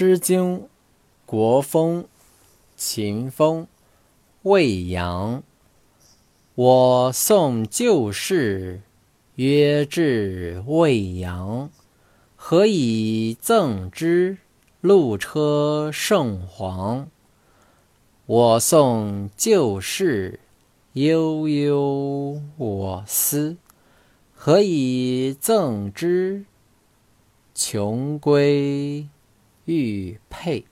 诗经·国风·秦风·未央。我送旧事，约至未央。何以赠之？路车圣黄。我送旧事，悠悠我思。何以赠之？穷归。玉佩。